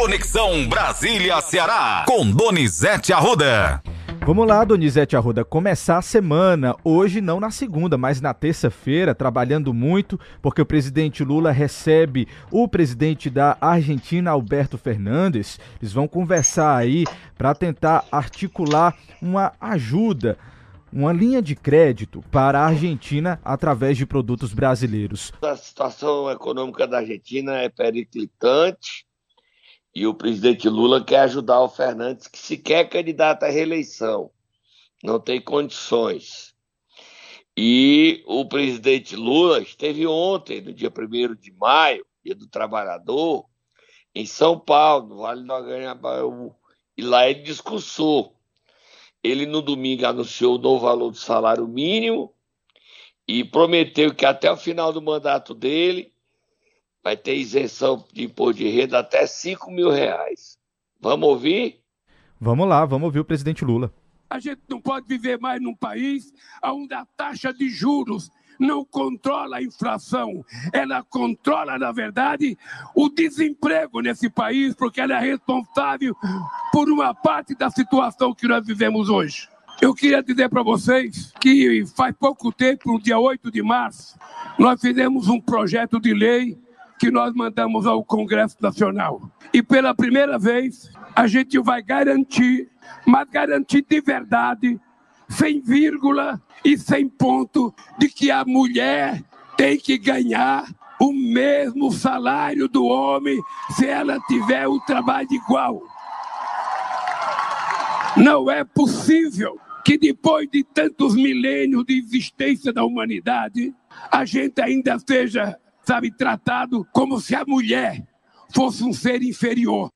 Conexão Brasília-Ceará, com Donizete Arruda. Vamos lá, Donizete Arruda, começar a semana, hoje não na segunda, mas na terça-feira, trabalhando muito, porque o presidente Lula recebe o presidente da Argentina, Alberto Fernandes. Eles vão conversar aí para tentar articular uma ajuda uma linha de crédito para a Argentina através de produtos brasileiros. A situação econômica da Argentina é periclitante e o presidente Lula quer ajudar o Fernandes, que sequer é candidato à reeleição, não tem condições. E o presidente Lula esteve ontem, no dia 1 de maio, dia do trabalhador, em São Paulo, no Vale do Aganhabaú, e lá ele discursou. Ele no domingo anunciou o novo valor do salário mínimo e prometeu que até o final do mandato dele vai ter isenção de imposto de renda até 5 mil reais. Vamos ouvir? Vamos lá, vamos ouvir o presidente Lula. A gente não pode viver mais num país onde a taxa de juros não controla a inflação, ela controla, na verdade, o desemprego nesse país, porque ela é responsável por uma parte da situação que nós vivemos hoje. Eu queria dizer para vocês que faz pouco tempo, no dia 8 de março, nós fizemos um projeto de lei que nós mandamos ao Congresso Nacional. E pela primeira vez, a gente vai garantir, mas garantir de verdade, sem vírgula e sem ponto, de que a mulher tem que ganhar o mesmo salário do homem se ela tiver o trabalho igual. Não é possível que depois de tantos milênios de existência da humanidade, a gente ainda seja, sabe, tratado como se a mulher fosse um ser inferior.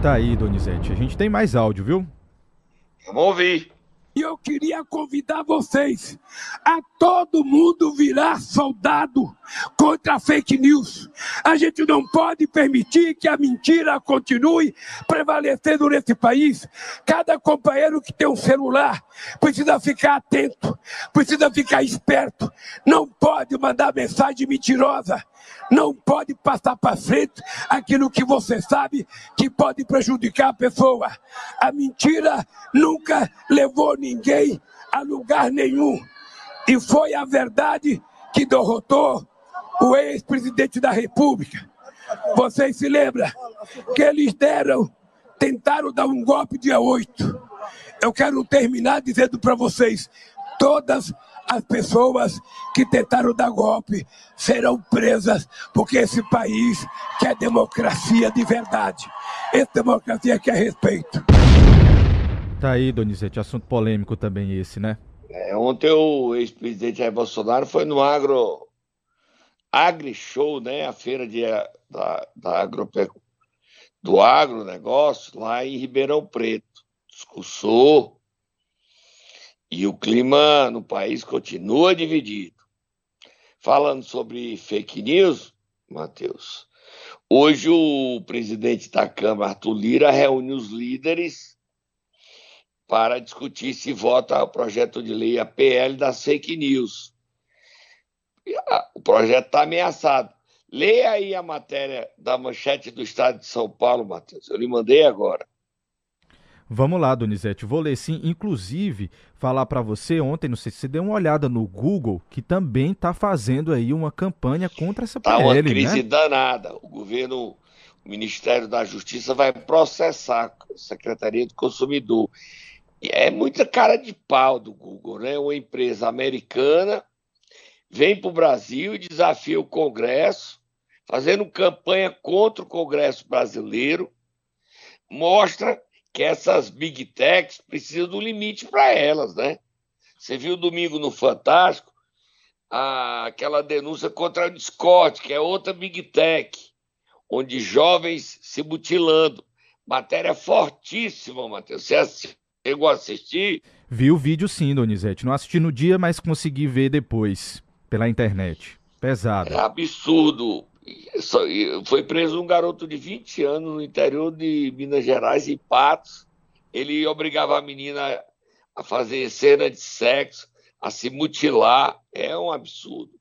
Tá aí, Donizete. A gente tem mais áudio, viu? Vamos ouvir. E eu queria convidar vocês a todo mundo virar soldado contra a fake news. A gente não pode permitir que a mentira continue prevalecendo nesse país. Cada companheiro que tem um celular precisa ficar atento, precisa ficar esperto. Não pode mandar mensagem mentirosa. Não pode passar para frente aquilo que você sabe que pode prejudicar a pessoa. A mentira nunca levou ninguém a lugar nenhum. E foi a verdade que derrotou o ex-presidente da República. Vocês se lembram que eles deram, tentaram dar um golpe dia 8. Eu quero terminar dizendo para vocês: todas as pessoas que tentaram dar golpe serão presas, porque esse país quer democracia de verdade. Essa democracia quer respeito. Tá aí, Donizete, assunto polêmico também esse, né? É, ontem o ex-presidente Jair Bolsonaro foi no agro AgriShow, né? A feira de, da, da agropecu... do agronegócio lá em Ribeirão Preto. Discursou e o clima no país continua dividido. Falando sobre fake news, Matheus, hoje o presidente da Câmara, Arthur Lira, reúne os líderes para discutir se vota o projeto de lei, a PL das fake news. O projeto está ameaçado. Leia aí a matéria da manchete do Estado de São Paulo, Matheus. Eu lhe mandei agora. Vamos lá, Donizete. Vou ler sim. Inclusive, falar para você ontem, não sei se você deu uma olhada no Google, que também está fazendo aí uma campanha contra essa PL, Tá uma crise né? danada. O governo, o Ministério da Justiça vai processar a Secretaria do Consumidor é muita cara de pau do Google, né? Uma empresa americana vem para o Brasil e desafia o Congresso, fazendo campanha contra o Congresso brasileiro, mostra que essas big techs precisam do limite para elas, né? Você viu domingo no Fantástico a, aquela denúncia contra a Discord, que é outra big tech, onde jovens se mutilando. Matéria fortíssima, Matheus. Você assistiu? Chegou a assistir? Vi o vídeo sim, Donizete. Não assisti no dia, mas consegui ver depois, pela internet. Pesado. É absurdo. Foi preso um garoto de 20 anos no interior de Minas Gerais, em Patos. Ele obrigava a menina a fazer cena de sexo, a se mutilar. É um absurdo.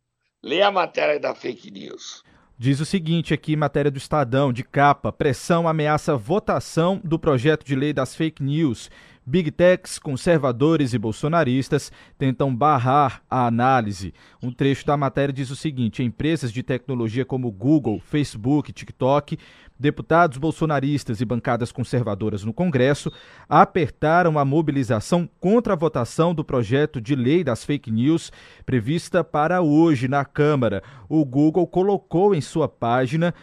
Lê a matéria da fake news. Diz o seguinte aqui, matéria do Estadão, de capa: pressão ameaça votação do projeto de lei das fake news. Big Techs, conservadores e bolsonaristas tentam barrar a análise. Um trecho da matéria diz o seguinte: empresas de tecnologia como Google, Facebook, TikTok deputados bolsonaristas e bancadas conservadoras no Congresso apertaram a mobilização contra a votação do projeto de lei das fake news prevista para hoje na Câmara. O Google colocou em sua página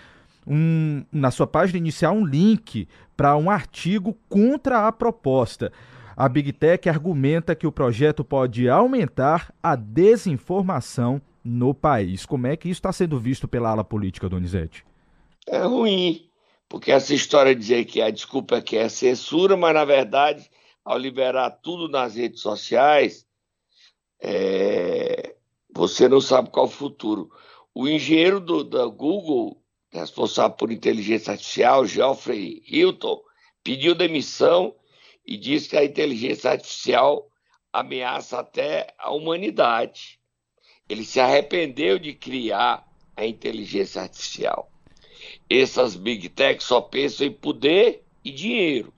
um, na sua página inicial um link para um artigo contra a proposta. A Big Tech argumenta que o projeto pode aumentar a desinformação no país. Como é que isso está sendo visto pela ala política, Donizete? é ruim, porque essa história de dizer que a desculpa é que é censura, mas na verdade, ao liberar tudo nas redes sociais, é... você não sabe qual o futuro. O engenheiro do, da Google, responsável por inteligência artificial, Geoffrey Hilton, pediu demissão e disse que a inteligência artificial ameaça até a humanidade. Ele se arrependeu de criar a inteligência artificial essas big techs só pensam em poder e dinheiro.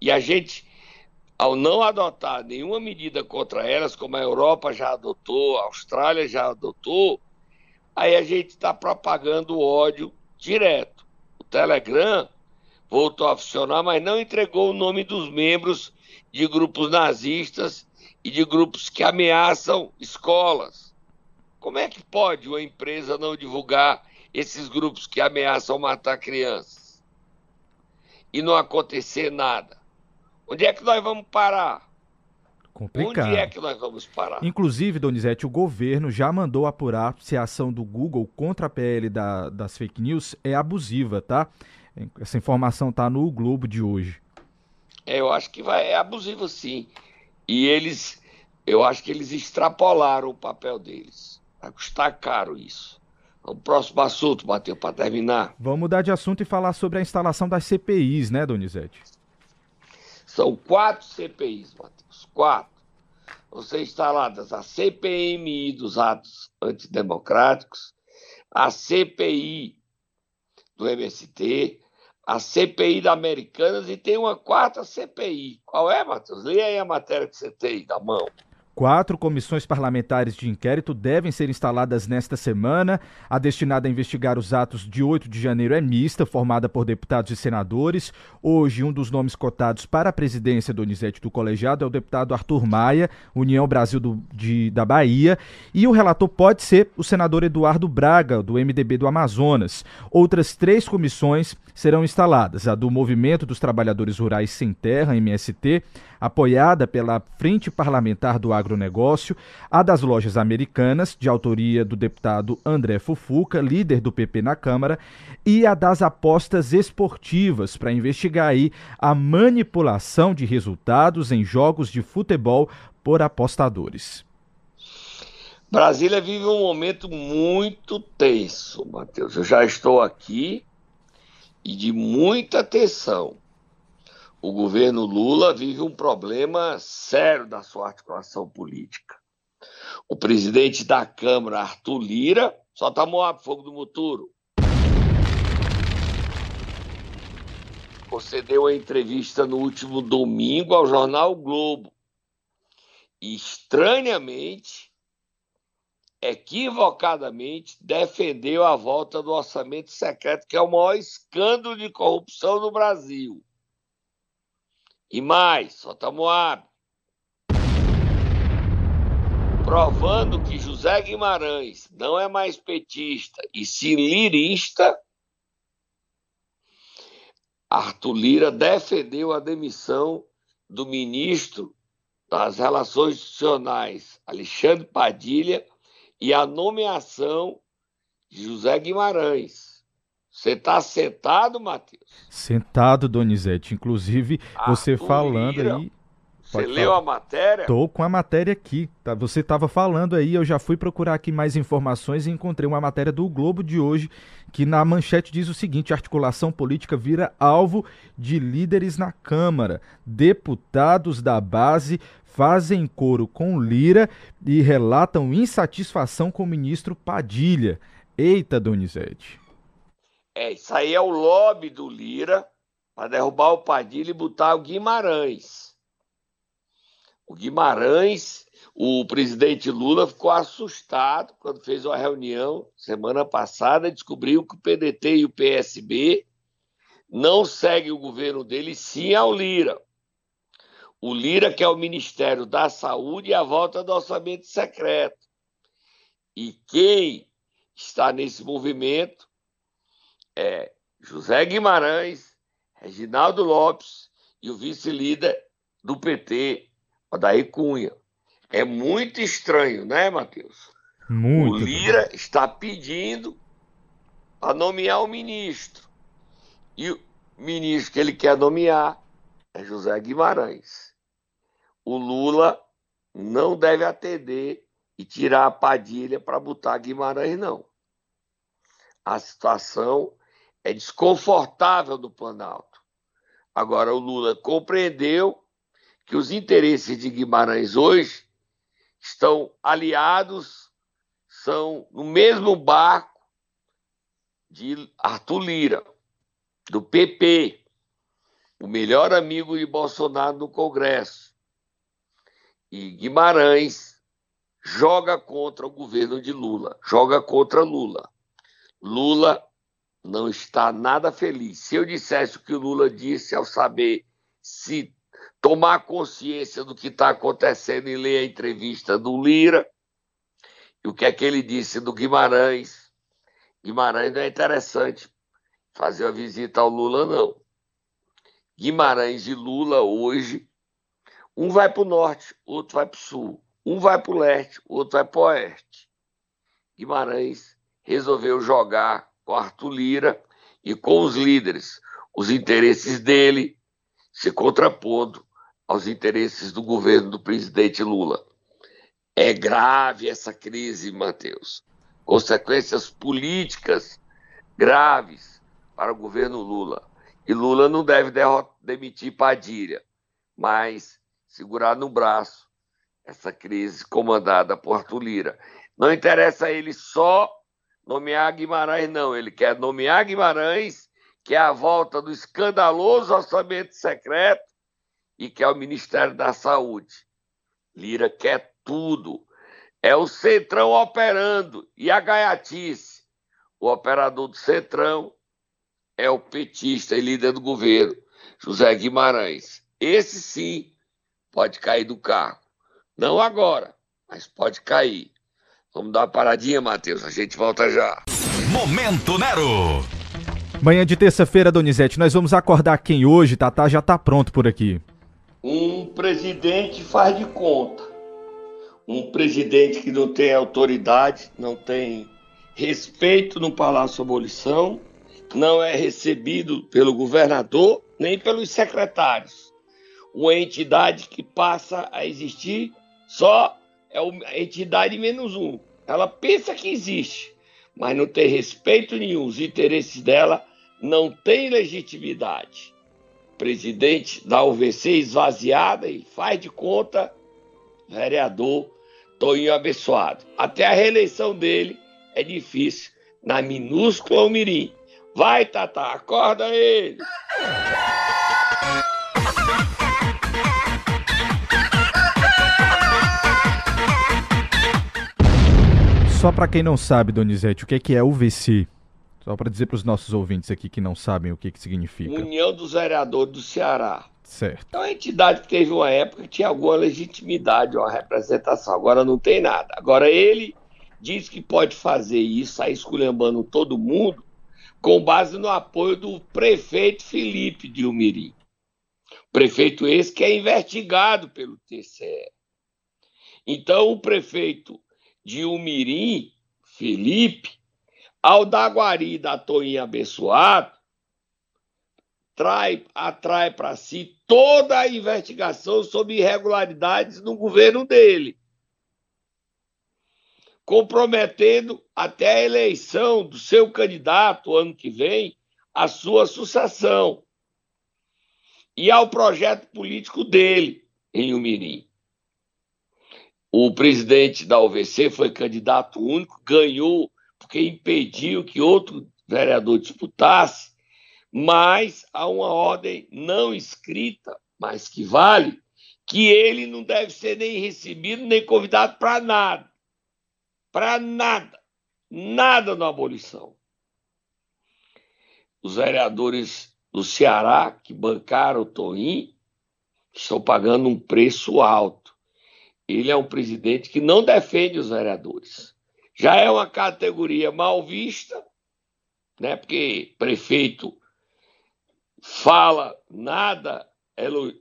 E a gente, ao não adotar nenhuma medida contra elas, como a Europa já adotou, a Austrália já adotou, aí a gente está propagando ódio direto. O Telegram voltou a funcionar, mas não entregou o nome dos membros de grupos nazistas e de grupos que ameaçam escolas. Como é que pode uma empresa não divulgar esses grupos que ameaçam matar crianças e não acontecer nada. Onde é que nós vamos parar? Complicado. Onde é que nós vamos parar? Inclusive, Donizete, o governo já mandou apurar se a ação do Google contra a PL da, das fake news é abusiva, tá? Essa informação tá no Globo de hoje. É, eu acho que vai, é abusivo sim. E eles, eu acho que eles extrapolaram o papel deles. Vai custar caro isso. O próximo assunto, Matheus, para terminar. Vamos mudar de assunto e falar sobre a instalação das CPIs, né, Donizete? São quatro CPIs, Matheus. Quatro. Ser instaladas a CPMI dos atos antidemocráticos, a CPI do MST, a CPI da Americanas e tem uma quarta CPI. Qual é, Matheus? Leia aí a matéria que você tem da mão. Quatro comissões parlamentares de inquérito devem ser instaladas nesta semana. A destinada a investigar os atos de 8 de janeiro é mista, formada por deputados e senadores. Hoje, um dos nomes cotados para a presidência Donizete do colegiado é o deputado Arthur Maia, União Brasil do, de, da Bahia. E o relator pode ser o senador Eduardo Braga, do MDB do Amazonas. Outras três comissões serão instaladas: a do Movimento dos Trabalhadores Rurais Sem Terra, MST, apoiada pela Frente Parlamentar do Agronegócio, a das lojas americanas, de autoria do deputado André Fufuca, líder do PP na Câmara, e a das apostas esportivas, para investigar aí a manipulação de resultados em jogos de futebol por apostadores. Brasília vive um momento muito tenso, Matheus. Eu já estou aqui e de muita tensão o governo Lula vive um problema sério da sua articulação política. O presidente da Câmara, Arthur Lira, só está moado fogo do muturo. Concedeu uma entrevista no último domingo ao jornal Globo. E, estranhamente, equivocadamente, defendeu a volta do orçamento secreto, que é o maior escândalo de corrupção no Brasil. E mais, solta Moab. Provando que José Guimarães não é mais petista e sim lirista, Arthur Lira defendeu a demissão do ministro das Relações Institucionais, Alexandre Padilha, e a nomeação de José Guimarães. Você está sentado, Matheus? Sentado, Donizete. Inclusive, ah, você falando aí. Você leu falar. a matéria? Tô com a matéria aqui. Tá? Você estava falando aí, eu já fui procurar aqui mais informações e encontrei uma matéria do Globo de hoje que na manchete diz o seguinte: articulação política vira alvo de líderes na Câmara. Deputados da base fazem coro com Lira e relatam insatisfação com o ministro Padilha. Eita, Donizete. É, isso aí é o lobby do Lira para derrubar o Padilha e botar o Guimarães. O Guimarães, o presidente Lula ficou assustado quando fez uma reunião semana passada e descobriu que o PDT e o PSB não seguem o governo dele, sim ao Lira. O Lira, que é o Ministério da Saúde, e a volta do orçamento secreto. E quem está nesse movimento é José Guimarães, Reginaldo Lopes e o vice-líder do PT, Odair Cunha. É muito estranho, né, Matheus? Muito. O Lira está pedindo para nomear o ministro. E o ministro que ele quer nomear é José Guimarães. O Lula não deve atender e tirar a Padilha para botar Guimarães, não. A situação é desconfortável do Planalto. Agora, o Lula compreendeu que os interesses de Guimarães hoje estão aliados, são no mesmo barco de Arthur Lira, do PP, o melhor amigo de Bolsonaro no Congresso. E Guimarães joga contra o governo de Lula, joga contra Lula. Lula não está nada feliz. Se eu dissesse o que o Lula disse ao saber se tomar consciência do que está acontecendo e ler a entrevista do Lira, e o que é que ele disse do Guimarães. Guimarães não é interessante fazer a visita ao Lula, não. Guimarães e Lula hoje, um vai para o norte, outro vai para o sul. Um vai para o leste, outro vai para o oeste. Guimarães resolveu jogar com Arthur Lira e com os líderes, os interesses dele se contrapondo aos interesses do governo do presidente Lula. É grave essa crise, Matheus. Consequências políticas graves para o governo Lula. E Lula não deve demitir Padilha, mas segurar no braço essa crise comandada por Arthur Lira. Não interessa a ele só nomear Guimarães, não. Ele quer nomear Guimarães, que é a volta do escandaloso orçamento secreto e que é o Ministério da Saúde. Lira quer tudo. É o Centrão operando e a gaiatice. O operador do Centrão é o petista e líder do governo, José Guimarães. Esse sim pode cair do carro. Não agora, mas pode cair. Vamos dar uma paradinha, Matheus. A gente volta já. Momento Nero. Manhã de terça-feira, Donizete, nós vamos acordar quem hoje? Tatá já tá pronto por aqui. Um presidente faz de conta. Um presidente que não tem autoridade, não tem respeito no Palácio Abolição, não é recebido pelo governador nem pelos secretários. Uma entidade que passa a existir só é a entidade menos um. Ela pensa que existe, mas não tem respeito nenhum. Os interesses dela não têm legitimidade. O presidente da UVC esvaziada e faz de conta vereador Toninho abençoado. Até a reeleição dele é difícil na minúscula Mirim. Vai, Tata, acorda ele! Só para quem não sabe, Donizete, o que é, que é UVC? Só para dizer para os nossos ouvintes aqui que não sabem o que, que significa. União dos Vereadores do Ceará. Certo. É uma entidade que teve uma época que tinha alguma legitimidade, uma representação. Agora não tem nada. Agora ele diz que pode fazer isso, sair esculhambando todo mundo, com base no apoio do prefeito Felipe de Umirim. Prefeito esse que é investigado pelo TCE. Então o prefeito de Umirim, Felipe, ao dar guari da Toinha abençoado, trai, atrai para si toda a investigação sobre irregularidades no governo dele, comprometendo até a eleição do seu candidato ano que vem, a sua sucessão, e ao projeto político dele em Umirim. O presidente da UVC foi candidato único, ganhou porque impediu que outro vereador disputasse, mas há uma ordem não escrita, mas que vale, que ele não deve ser nem recebido nem convidado para nada. Para nada. Nada na abolição. Os vereadores do Ceará que bancaram o Toim estão pagando um preço alto. Ele é um presidente que não defende os vereadores. Já é uma categoria mal vista, né? Porque prefeito fala nada,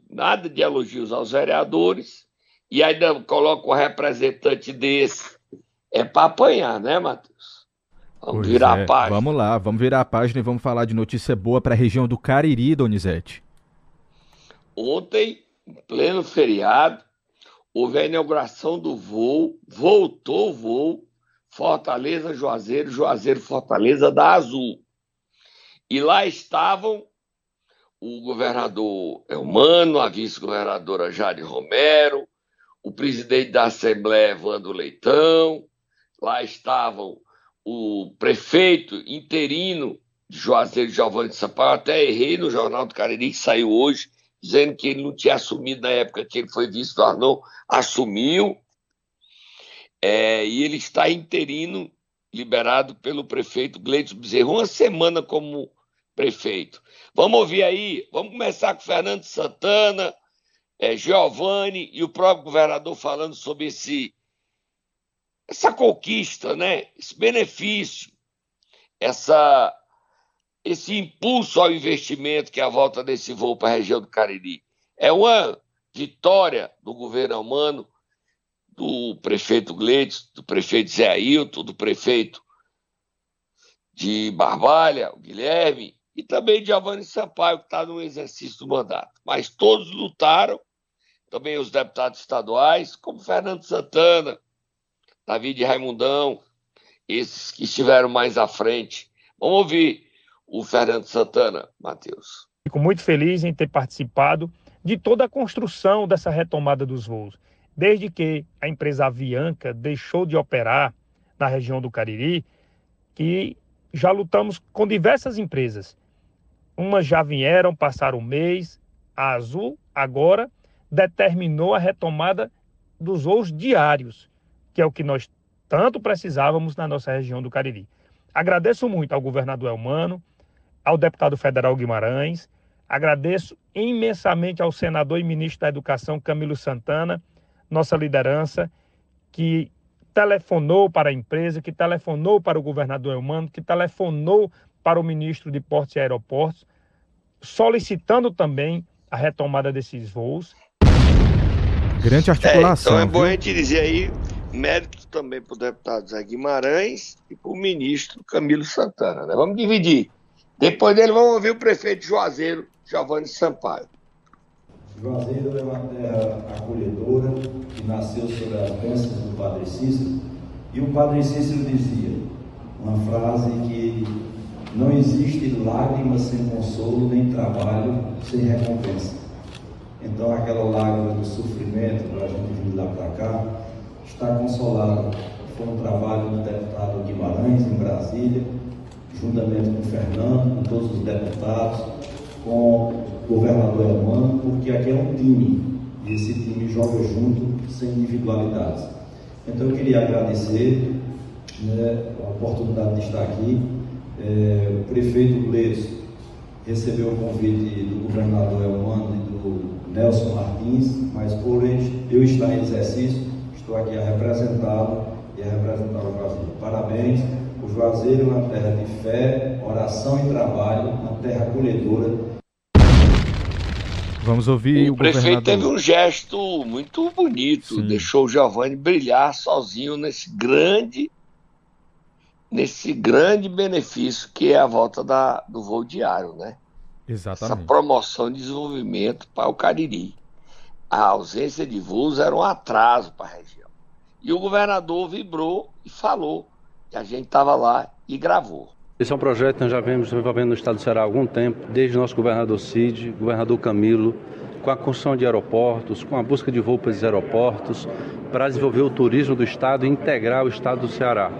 nada de elogios aos vereadores e ainda coloca um representante desse. É para apanhar, né, Matheus? Vamos pois virar é. a página. Vamos lá, vamos virar a página e vamos falar de notícia boa para a região do Cariri, Donizete. Ontem, em pleno feriado, houve a inauguração do voo, voltou o voo Fortaleza Juazeiro, Juazeiro Fortaleza da Azul. E lá estavam o governador Elmano, a vice-governadora Jade Romero, o presidente da Assembleia Evandro Leitão, lá estavam o prefeito interino de Juazeiro Giovanni de Sampaio, até errei no Jornal do Cariri, que saiu hoje, dizendo que ele não tinha assumido na época que ele foi vice do Arnon, assumiu, é, e ele está interino, liberado pelo prefeito Gleitos Bezerra, uma semana como prefeito. Vamos ouvir aí, vamos começar com Fernando Santana, é, Giovanni e o próprio governador falando sobre esse essa conquista, né? esse benefício, essa, esse impulso ao investimento que é a volta desse voo para a região do Cariri. É uma vitória do governo humano, do prefeito Gleides, do prefeito Zé Ailton, do prefeito de Barbalha, o Guilherme, e também de Giovanni Sampaio, que está no exercício do mandato. Mas todos lutaram, também os deputados estaduais, como Fernando Santana, David Raimundão, esses que estiveram mais à frente. Vamos ouvir o Fernando Santana, Matheus. Fico muito feliz em ter participado de toda a construção dessa retomada dos voos. Desde que a empresa Avianca deixou de operar na região do Cariri, que já lutamos com diversas empresas. Umas já vieram, passaram um mês, a Azul agora determinou a retomada dos voos diários que é o que nós tanto precisávamos na nossa região do Cariri. Agradeço muito ao governador Elmano, ao deputado federal Guimarães, agradeço imensamente ao senador e ministro da Educação Camilo Santana, nossa liderança, que telefonou para a empresa, que telefonou para o governador Elmano, que telefonou para o ministro de Portos e Aeroportos, solicitando também a retomada desses voos. Grande articulação. É, então é bom a gente dizer aí mérito também para o deputado Zé Guimarães e para o ministro Camilo Santana. Né? Vamos dividir. Depois dele, vamos ouvir o prefeito Juazeiro, Giovanni Sampaio. Juazeiro é uma terra acolhedora que nasceu sob as bênçãos do Padre Cícero. E o Padre Cícero dizia uma frase que não existe lágrima sem consolo, nem trabalho sem recompensa. Então, aquela lágrima do sofrimento para a gente vir lá para cá, está consolado. Foi um trabalho do deputado Guimarães, em Brasília, juntamente com o Fernando, com todos os deputados, com o governador Elmano, porque aqui é um time, e esse time joga junto, sem individualidades. Então eu queria agradecer né, a oportunidade de estar aqui. É, o prefeito Gleiros recebeu o convite do governador Elmano e do Nelson Martins, mas por eu estar em exercício, Estou aqui a representá-lo e a representar o Juazeiro. Parabéns. Juazeiro é uma terra de fé, oração e trabalho, uma terra acolhedora. Vamos ouvir o, o prefeito teve um gesto muito bonito, Sim. deixou o Giovanni brilhar sozinho nesse grande nesse grande benefício que é a volta da, do voo diário, né? Exatamente. Essa promoção de desenvolvimento para o Cariri a ausência de voos era um atraso para a região. E o governador vibrou e falou a gente estava lá e gravou. Esse é um projeto que nós já vemos desenvolvendo no estado do Ceará há algum tempo, desde nosso governador Cid, governador Camilo, com a construção de aeroportos, com a busca de voos para os aeroportos, para desenvolver o turismo do estado e integrar o estado do Ceará.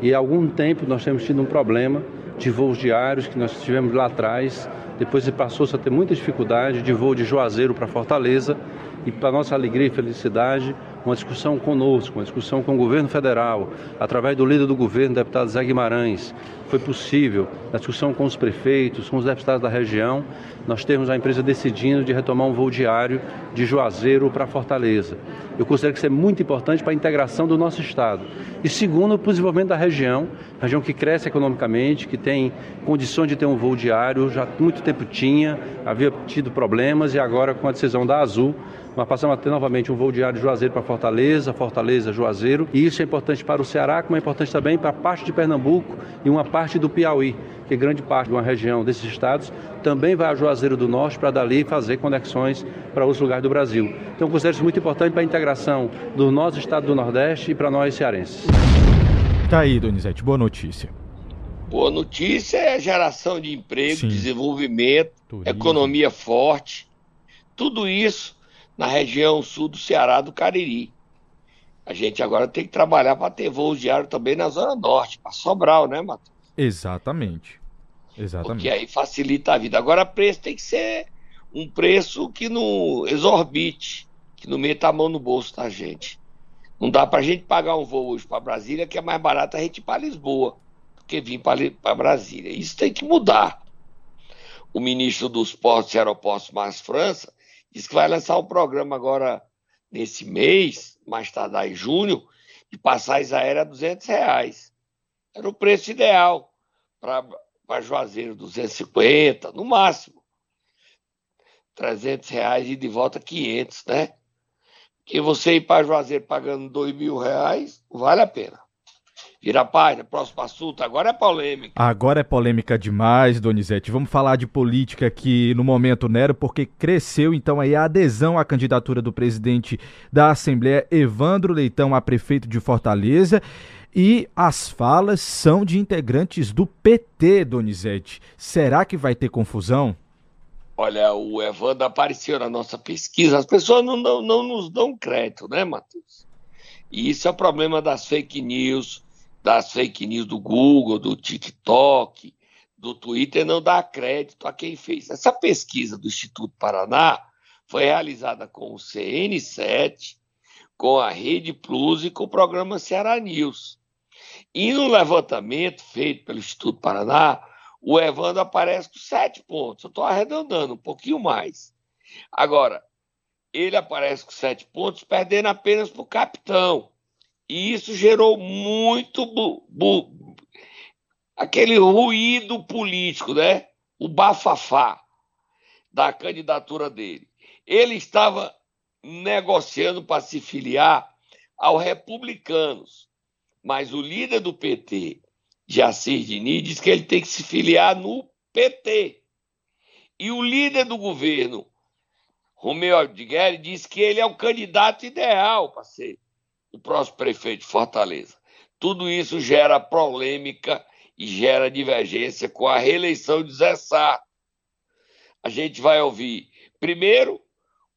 E há algum tempo nós temos tido um problema de voos diários que nós tivemos lá atrás. Depois passou-se a ter muita dificuldade de voo de Juazeiro para Fortaleza. E para nossa alegria e felicidade, uma discussão conosco, uma discussão com o governo federal, através do líder do governo, deputado Zé Guimarães, foi possível, na discussão com os prefeitos, com os deputados da região, nós temos a empresa decidindo de retomar um voo diário de Juazeiro para Fortaleza. Eu considero que isso é muito importante para a integração do nosso Estado. E segundo, para o desenvolvimento da região, região que cresce economicamente, que tem condições de ter um voo diário, já há muito tempo tinha, havia tido problemas e agora com a decisão da Azul, nós passamos a ter novamente um voo diário de Juazeiro para Fortaleza, Fortaleza, Juazeiro. E isso é importante para o Ceará, como é importante também para a parte de Pernambuco e uma parte do Piauí, que grande parte de uma região desses estados também vai a Juazeiro do Norte para dali fazer conexões para outros lugares do Brasil. Então, considero isso muito importante para a integração do nosso estado do Nordeste e para nós cearenses. Tá aí, Donizete, boa notícia. Boa notícia é geração de emprego, Sim. desenvolvimento, Turismo. economia forte. Tudo isso na região sul do Ceará, do Cariri. A gente agora tem que trabalhar para ter voos diários também na Zona Norte, para Sobral, né, Matheus? Exatamente. Exatamente. Porque aí facilita a vida. Agora, preço tem que ser um preço que não exorbite, que não meta a mão no bolso da gente. Não dá para a gente pagar um voo hoje para Brasília, que é mais barato a gente ir para Lisboa, do que vir para Brasília. Isso tem que mudar. O ministro dos Portos e Aeroportos, Márcio França, Diz que vai lançar um programa agora nesse mês, mais tardar em junho, de passagens aéreas a 200 reais. Era o preço ideal para Juazeiro, 250, no máximo. 300 reais e de volta 500, né? Que você ir para Juazeiro pagando 2 mil reais, vale a pena. Vira página, próximo assunto. Agora é polêmica. Agora é polêmica demais, Donizete. Vamos falar de política aqui no momento, Nero, porque cresceu então aí a adesão à candidatura do presidente da Assembleia, Evandro Leitão, a prefeito de Fortaleza. E as falas são de integrantes do PT, Donizete. Será que vai ter confusão? Olha, o Evandro apareceu na nossa pesquisa. As pessoas não, não, não nos dão crédito, né, Matheus? E isso é o problema das fake news, das fake news do Google, do TikTok, do Twitter, não dá crédito a quem fez. Essa pesquisa do Instituto Paraná foi realizada com o CN7, com a Rede Plus e com o programa Ceará News. E no levantamento feito pelo Instituto Paraná, o Evandro aparece com sete pontos. Eu estou arredondando um pouquinho mais. Agora, ele aparece com sete pontos, perdendo apenas para o capitão, e isso gerou muito bu, bu, aquele ruído político, né? O bafafá da candidatura dele. Ele estava negociando para se filiar aos republicanos, mas o líder do PT, Jacir Diniz, diz que ele tem que se filiar no PT. E o líder do governo, Romeu Aldigueri, diz que ele é o candidato ideal para ser o próximo prefeito de Fortaleza. Tudo isso gera polêmica e gera divergência com a reeleição de Zé Sá. A gente vai ouvir, primeiro,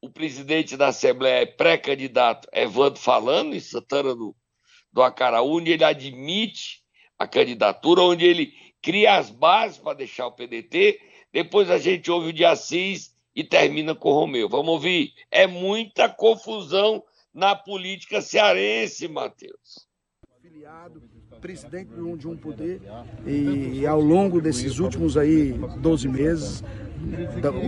o presidente da Assembleia pré-candidato Evandro falando em Santana do, do Acaraú, onde ele admite a candidatura, onde ele cria as bases para deixar o PDT. Depois a gente ouve o de Assis e termina com o Romeu. Vamos ouvir? É muita confusão na política cearense, Matheus. Filiado, presidente de um poder e ao longo desses últimos aí 12 meses,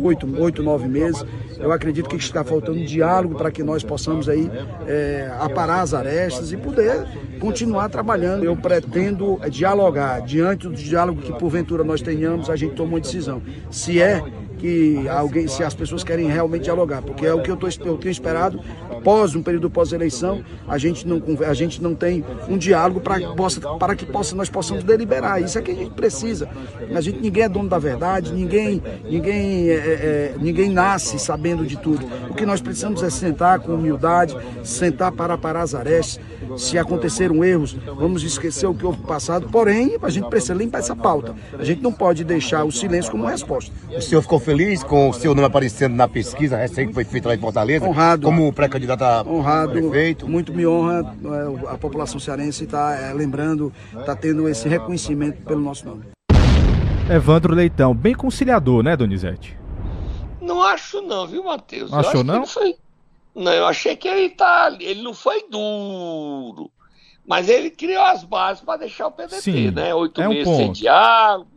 oito, oito, nove meses. Eu acredito que está faltando diálogo para que nós possamos aí é, aparar as arestas e poder continuar trabalhando. Eu pretendo dialogar. Diante do diálogo que porventura nós tenhamos, a gente toma uma decisão. Se é que alguém, se as pessoas querem realmente dialogar, porque é o que eu, tô, eu tenho esperado pós um período pós-eleição, a gente não a gente não tem um diálogo para possa para que possa nós possamos deliberar. Isso é que a gente precisa. A gente ninguém é dono da verdade, ninguém ninguém é, é, é, ninguém nasce sabendo de tudo. O que nós precisamos é sentar com humildade, sentar para parar as arestas, Se aconteceram erros, vamos esquecer o que houve passado. Porém, a gente precisa limpar essa pauta. A gente não pode deixar o silêncio como resposta. O senhor ficou feliz com o seu nome aparecendo na pesquisa recente que foi feita lá em Fortaleza? Honrado. Como pré-candidato a Honrado. prefeito? Muito me honra é, a população cearense está é, lembrando, está tendo esse reconhecimento pelo nosso nome. Evandro Leitão, bem conciliador, né, Donizete? Não acho não, viu, Matheus? Não achou, acho que não? ele foi- Não, eu achei que ele tá. Ele não foi duro. Mas ele criou as bases para deixar o PDT, Sim, né? Oito é um meses sem ponto. diálogo.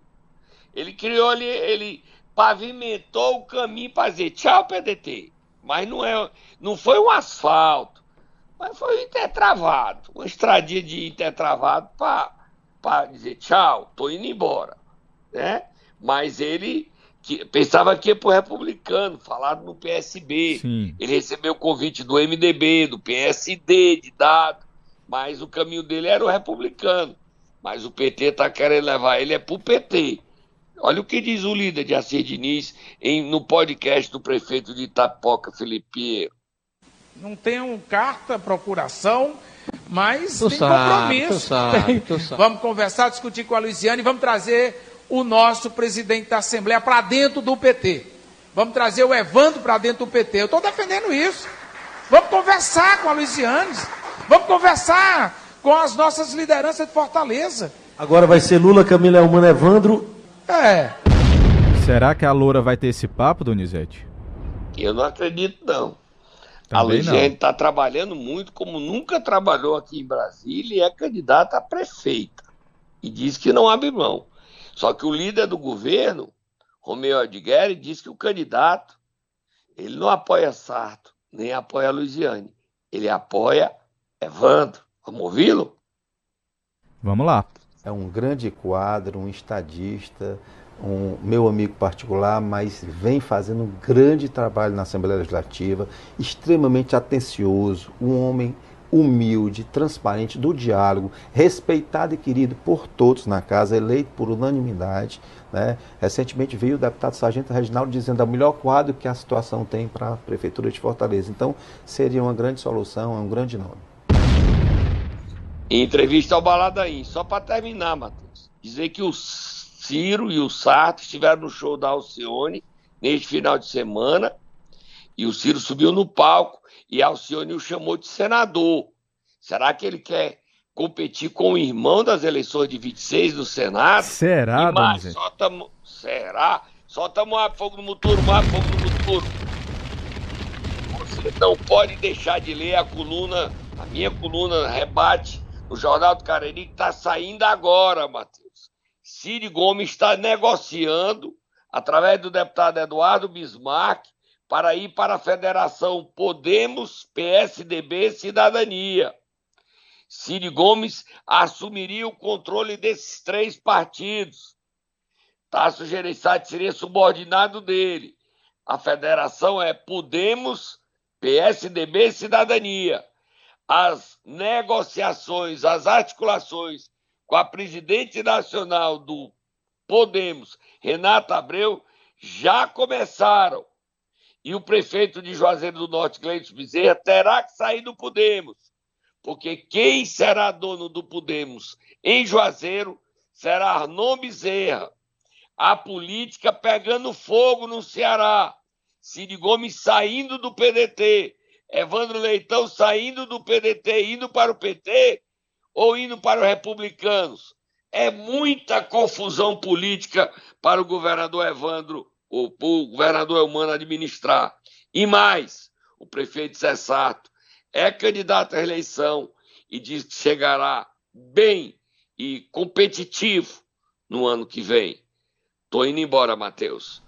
Ele criou ali, ele pavimentou o caminho para dizer tchau, PDT. Mas não, é, não foi um asfalto. Mas foi um intertravado. Uma estradinha de intertravado para dizer tchau, tô indo embora. Né? Mas ele que, pensava que ia pro republicano, falado no PSB. Sim. Ele recebeu o convite do MDB, do PSD, de dado, mas o caminho dele era o republicano. Mas o PT está querendo levar ele é pro PT. Olha o que diz o líder de Assis Diniz em, no podcast do prefeito de Itapoca, Felipe Pinheiro. Não tenho carta, procuração, mas Tu tem sabe, compromisso. tu sabe, tu sabe. Vamos conversar, discutir com a Luiziane e vamos trazer o nosso presidente da Assembleia para dentro do PT. Vamos trazer o Evandro para dentro do PT. Eu estou defendendo isso. Vamos conversar com a Luiziane. Vamos conversar com as nossas lideranças de Fortaleza. Agora vai ser Lula, Camila Elmano, Evandro. É. Será que a Loura vai ter esse papo, Donizete? Eu não acredito, não. a Também Luiziane não. está trabalhando muito, como nunca trabalhou aqui em Brasília, e é candidata a prefeita. E diz que não abre mão. Só que o líder do governo, Romeu Adgueri, diz que o candidato ele não apoia Sarto, nem apoia a Luiziane. Ele apoia Evandro. Vamos ouvi-lo? Vamos lá. É um grande quadro, um estadista, um meu amigo particular, mas vem fazendo um grande trabalho na Assembleia Legislativa, extremamente atencioso, um homem humilde, transparente, do diálogo, respeitado e querido por todos na casa, eleito por unanimidade. Né? Recentemente veio o deputado Sargento Reginaldo dizendo é o melhor quadro que a situação tem para a Prefeitura de Fortaleza. Então, seria uma grande solução, é um grande nome. Entrevista ao Baladaim, só para terminar, Matheus, dizer que o Ciro e o Sarto estiveram no show da Alcione neste final de semana e o Ciro subiu no palco e a Alcione o chamou de senador. Será que ele quer competir com o irmão das eleições de 26 do Senado? Será, e mais, Donizete? solta, mo- será? Solta Moab, fogo no muturo, Moab, fogo no muturo. Você não pode deixar de ler a coluna, a minha coluna rebate no Jornal do Cariri, que está saindo agora, Matheus. Cid Gomes está negociando, através do deputado Eduardo Bismarck, para ir para a Federação Podemos, PSDB, Cidadania. Cid Gomes assumiria o controle desses três partidos. Tasso Gereissati seria subordinado dele. A federação é Podemos, PSDB Cidadania. As negociações, as articulações com a presidente nacional do Podemos, Renata Abreu, já começaram. E o prefeito de Juazeiro do Norte, Gleito Bezerra, terá que sair do Podemos. Porque quem será dono do Podemos em Juazeiro será Arnon Bezerra. A política pegando fogo no Ceará. Cid Gomes saindo do PDT. Evandro Leitão saindo do PDT, indo para o PT ou indo para os republicanos. É muita confusão política para o governador Evandro, para o governador Elmano administrar. E mais, o prefeito Zé Sato é candidato à eleição e diz que chegará bem e competitivo no ano que vem. Tô indo embora, Matheus.